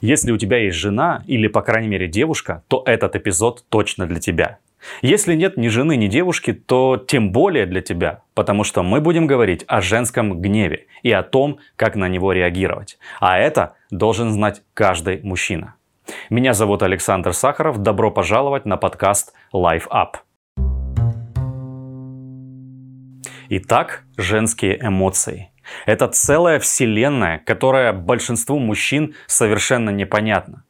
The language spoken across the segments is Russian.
Если у тебя есть жена или, по крайней мере, девушка, то этот эпизод точно для тебя. Если нет ни жены, ни девушки, то тем более для тебя, потому что мы будем говорить о женском гневе и о том, как на него реагировать. А это должен знать каждый мужчина. Меня зовут Александр Сахаров. Добро пожаловать на подкаст Life Up. Итак, женские эмоции. Это целая вселенная, которая большинству мужчин совершенно непонятна.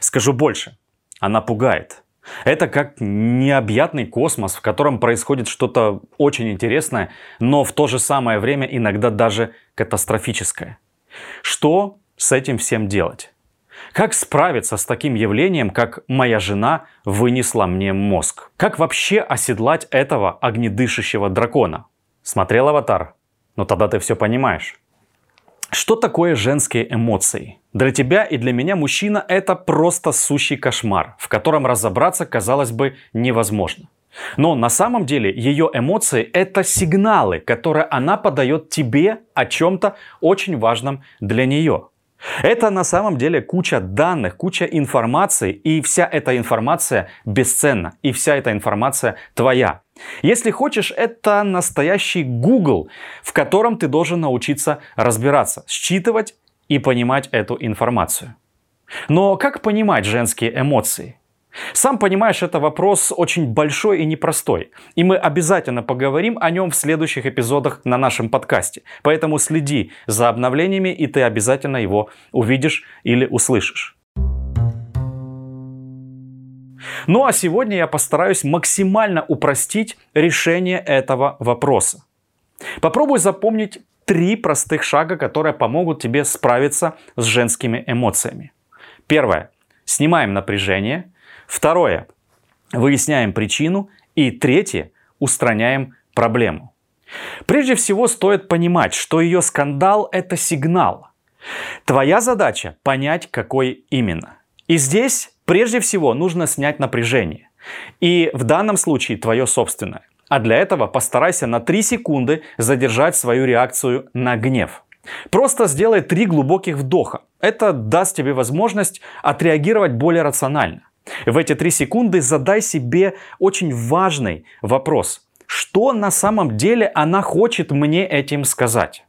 Скажу больше, она пугает. Это как необъятный космос, в котором происходит что-то очень интересное, но в то же самое время иногда даже катастрофическое. Что с этим всем делать? Как справиться с таким явлением, как моя жена вынесла мне мозг? Как вообще оседлать этого огнедышащего дракона? Смотрел «Аватар»? Ну тогда ты все понимаешь. Что такое женские эмоции? Для тебя и для меня мужчина это просто сущий кошмар, в котором разобраться, казалось бы, невозможно. Но на самом деле ее эмоции это сигналы, которые она подает тебе о чем-то очень важном для нее. Это на самом деле куча данных, куча информации, и вся эта информация бесценна, и вся эта информация твоя. Если хочешь, это настоящий Google, в котором ты должен научиться разбираться, считывать и понимать эту информацию. Но как понимать женские эмоции? Сам понимаешь, это вопрос очень большой и непростой. И мы обязательно поговорим о нем в следующих эпизодах на нашем подкасте. Поэтому следи за обновлениями, и ты обязательно его увидишь или услышишь. Ну а сегодня я постараюсь максимально упростить решение этого вопроса. Попробуй запомнить три простых шага, которые помогут тебе справиться с женскими эмоциями. Первое. Снимаем напряжение. Второе. Выясняем причину. И третье. Устраняем проблему. Прежде всего стоит понимать, что ее скандал – это сигнал. Твоя задача – понять, какой именно. И здесь прежде всего нужно снять напряжение. И в данном случае твое собственное. А для этого постарайся на 3 секунды задержать свою реакцию на гнев. Просто сделай 3 глубоких вдоха. Это даст тебе возможность отреагировать более рационально. В эти 3 секунды задай себе очень важный вопрос. Что на самом деле она хочет мне этим сказать?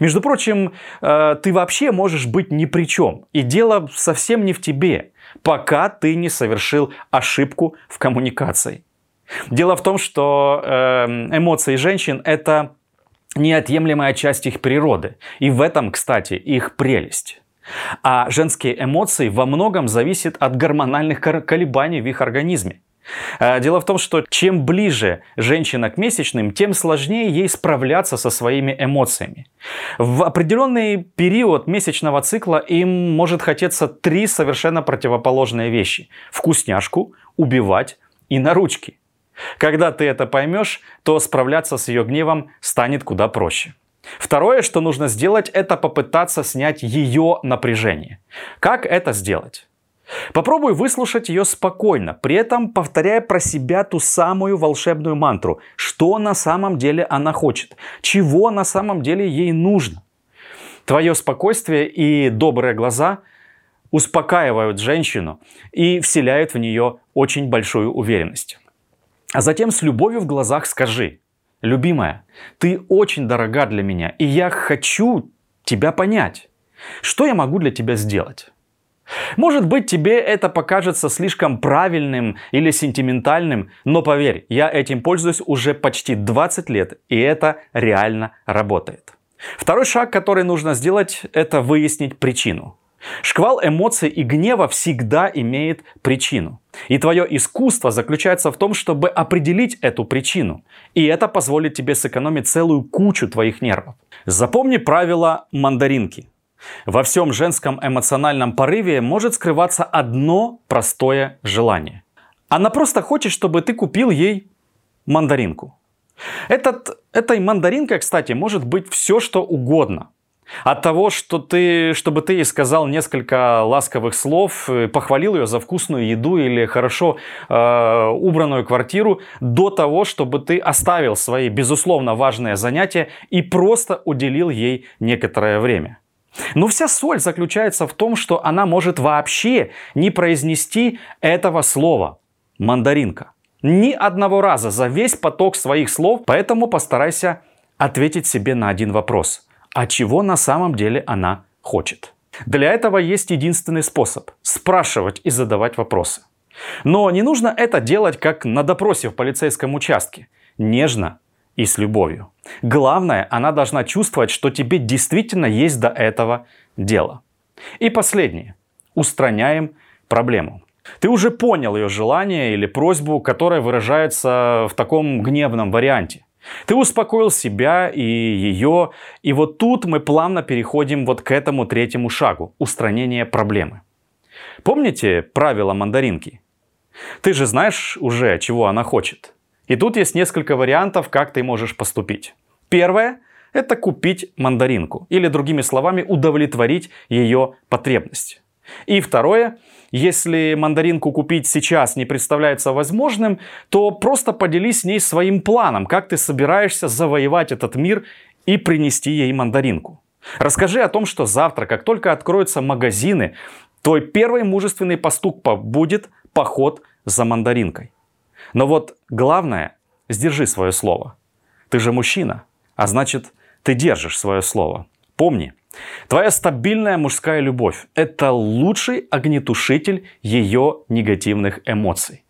Между прочим, э, ты вообще можешь быть ни при чем. И дело совсем не в тебе, пока ты не совершил ошибку в коммуникации. Дело в том, что эм, эмоции женщин это неотъемлемая часть их природы. И в этом, кстати, их прелесть. А женские эмоции во многом зависят от гормональных колебаний в их организме. Э, дело в том, что чем ближе женщина к месячным, тем сложнее ей справляться со своими эмоциями. В определенный период месячного цикла им может хотеться три совершенно противоположные вещи. Вкусняшку, убивать и на ручки. Когда ты это поймешь, то справляться с ее гневом станет куда проще. Второе, что нужно сделать, это попытаться снять ее напряжение. Как это сделать? Попробуй выслушать ее спокойно, при этом повторяя про себя ту самую волшебную мантру, что на самом деле она хочет, чего на самом деле ей нужно. Твое спокойствие и добрые глаза успокаивают женщину и вселяют в нее очень большую уверенность. А затем с любовью в глазах скажи, любимая, ты очень дорога для меня, и я хочу тебя понять. Что я могу для тебя сделать? Может быть, тебе это покажется слишком правильным или сентиментальным, но поверь, я этим пользуюсь уже почти 20 лет, и это реально работает. Второй шаг, который нужно сделать, это выяснить причину. Шквал эмоций и гнева всегда имеет причину. И твое искусство заключается в том, чтобы определить эту причину. И это позволит тебе сэкономить целую кучу твоих нервов. Запомни правило мандаринки. Во всем женском эмоциональном порыве может скрываться одно простое желание. Она просто хочет, чтобы ты купил ей мандаринку. Этот, этой мандаринкой, кстати, может быть все, что угодно. От того, что ты, чтобы ты ей сказал несколько ласковых слов, э, похвалил ее за вкусную еду или хорошо э, убранную квартиру, до того, чтобы ты оставил свои, безусловно, важные занятия и просто уделил ей некоторое время. Но вся соль заключается в том, что она может вообще не произнести этого слова «мандаринка». Ни одного раза за весь поток своих слов, поэтому постарайся ответить себе на один вопрос. А чего на самом деле она хочет? Для этого есть единственный способ – спрашивать и задавать вопросы. Но не нужно это делать как на допросе в полицейском участке. Нежно и с любовью. Главное, она должна чувствовать, что тебе действительно есть до этого дело. И последнее. Устраняем проблему. Ты уже понял ее желание или просьбу, которая выражается в таком гневном варианте. Ты успокоил себя и ее, и вот тут мы плавно переходим вот к этому третьему шагу – устранение проблемы. Помните правила мандаринки? Ты же знаешь уже, чего она хочет. И тут есть несколько вариантов, как ты можешь поступить. Первое – это купить мандаринку, или другими словами, удовлетворить ее потребность. И второе – если мандаринку купить сейчас не представляется возможным, то просто поделись с ней своим планом, как ты собираешься завоевать этот мир и принести ей мандаринку. Расскажи о том, что завтра, как только откроются магазины, твой первый мужественный поступок будет поход за мандаринкой. Но вот главное, сдержи свое слово. Ты же мужчина, а значит, ты держишь свое слово. Помни, Твоя стабильная мужская любовь – это лучший огнетушитель ее негативных эмоций.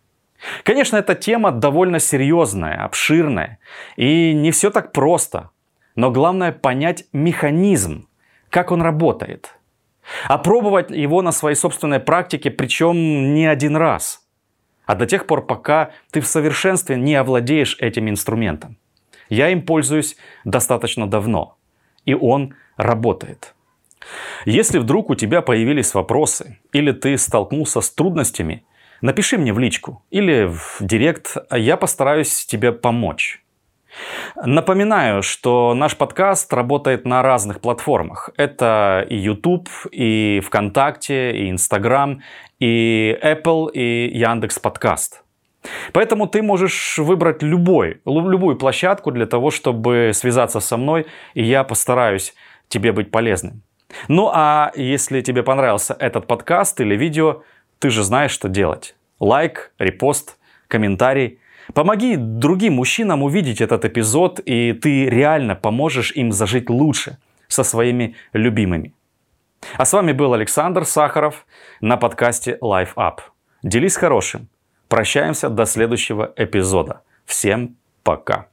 Конечно, эта тема довольно серьезная, обширная, и не все так просто. Но главное понять механизм, как он работает. Опробовать его на своей собственной практике, причем не один раз. А до тех пор, пока ты в совершенстве не овладеешь этим инструментом. Я им пользуюсь достаточно давно. И он работает. Если вдруг у тебя появились вопросы или ты столкнулся с трудностями, напиши мне в личку или в директ, а я постараюсь тебе помочь. Напоминаю, что наш подкаст работает на разных платформах. Это и YouTube, и ВКонтакте, и Instagram, и Apple, и Яндекс Подкаст. Поэтому ты можешь выбрать любой, любую площадку для того, чтобы связаться со мной, и я постараюсь тебе быть полезным. Ну а если тебе понравился этот подкаст или видео, ты же знаешь, что делать. Лайк, репост, комментарий. Помоги другим мужчинам увидеть этот эпизод, и ты реально поможешь им зажить лучше со своими любимыми. А с вами был Александр Сахаров на подкасте Life Up. Делись хорошим. Прощаемся до следующего эпизода. Всем пока.